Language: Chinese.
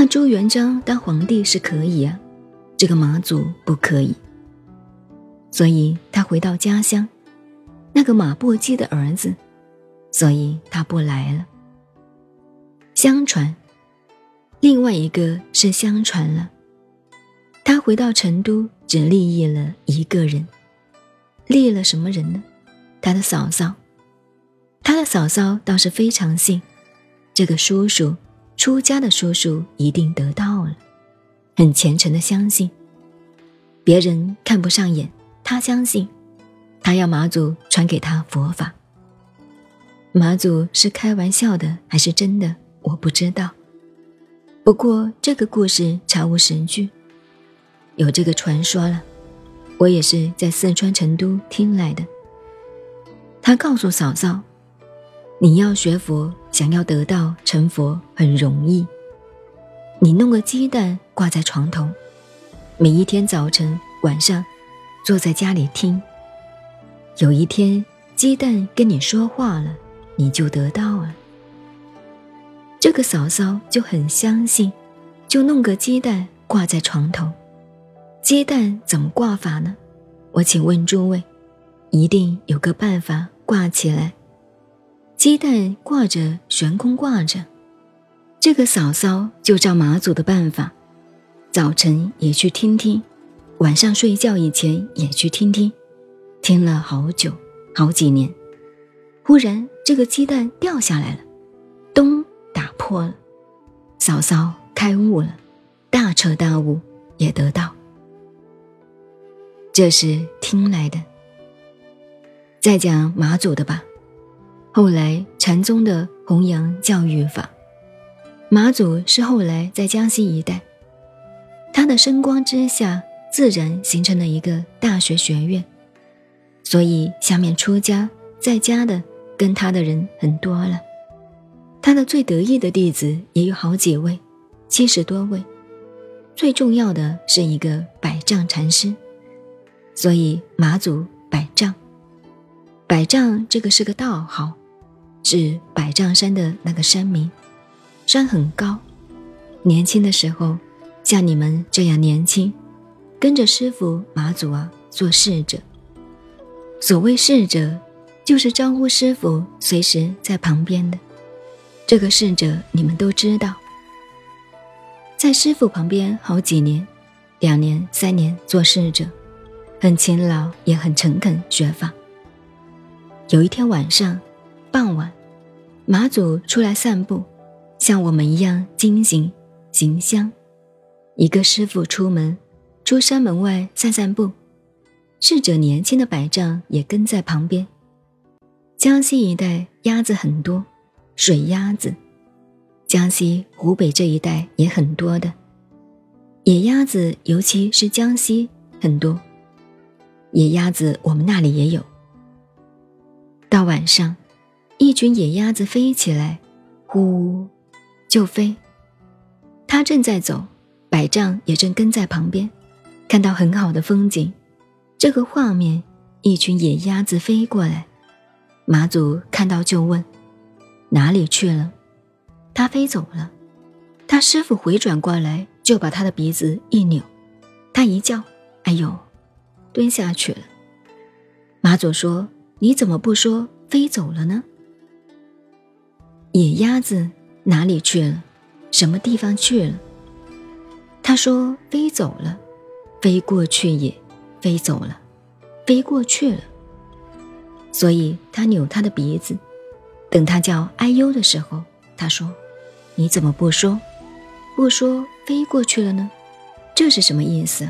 那朱元璋当皇帝是可以啊，这个马祖不可以。所以他回到家乡，那个马步基的儿子，所以他不来了。相传，另外一个是相传了，他回到成都只立意了一个人，立了什么人呢？他的嫂嫂。他的嫂嫂倒是非常信，这个叔叔出家的叔叔一定得到了，很虔诚的相信。别人看不上眼。他相信，他要马祖传给他佛法。马祖是开玩笑的还是真的，我不知道。不过这个故事查无实据，有这个传说了。我也是在四川成都听来的。他告诉嫂嫂：“你要学佛，想要得到成佛很容易。你弄个鸡蛋挂在床头，每一天早晨晚上。”坐在家里听。有一天，鸡蛋跟你说话了，你就得到了。这个嫂嫂就很相信，就弄个鸡蛋挂在床头。鸡蛋怎么挂法呢？我请问诸位，一定有个办法挂起来。鸡蛋挂着，悬空挂着。这个嫂嫂就照马祖的办法，早晨也去听听。晚上睡觉以前也去听听，听了好久，好几年。忽然这个鸡蛋掉下来了，咚，打破了。嫂嫂开悟了，大彻大悟，也得到。这是听来的。再讲马祖的吧。后来禅宗的弘扬教育法，马祖是后来在江西一带，他的声光之下。自然形成了一个大学学院，所以下面出家在家的跟他的人很多了。他的最得意的弟子也有好几位，七十多位。最重要的是一个百丈禅师，所以马祖百丈。百丈这个是个道号，是百丈山的那个山名，山很高。年轻的时候，像你们这样年轻。跟着师傅马祖啊做侍者。所谓侍者，就是招呼师傅随时在旁边的。这个侍者你们都知道，在师傅旁边好几年，两年、三年做侍者，很勤劳也很诚恳学法。有一天晚上，傍晚，马祖出来散步，像我们一样精行行香。一个师傅出门。出山门外散散步，侍者年轻的百丈也跟在旁边。江西一带鸭子很多，水鸭子，江西湖北这一带也很多的。野鸭子，尤其是江西很多。野鸭子我们那里也有。到晚上，一群野鸭子飞起来，呼，就飞。他正在走，百丈也正跟在旁边。看到很好的风景，这个画面，一群野鸭子飞过来，马祖看到就问：“哪里去了？”他飞走了。他师傅回转过来，就把他的鼻子一扭，他一叫：“哎呦！”蹲下去了。马祖说：“你怎么不说飞走了呢？”野鸭子哪里去了？什么地方去了？他说：“飞走了。”飞过去也，飞走了，飞过去了。所以他扭他的鼻子，等他叫哎呦的时候，他说：“你怎么不说？不说飞过去了呢？这是什么意思？”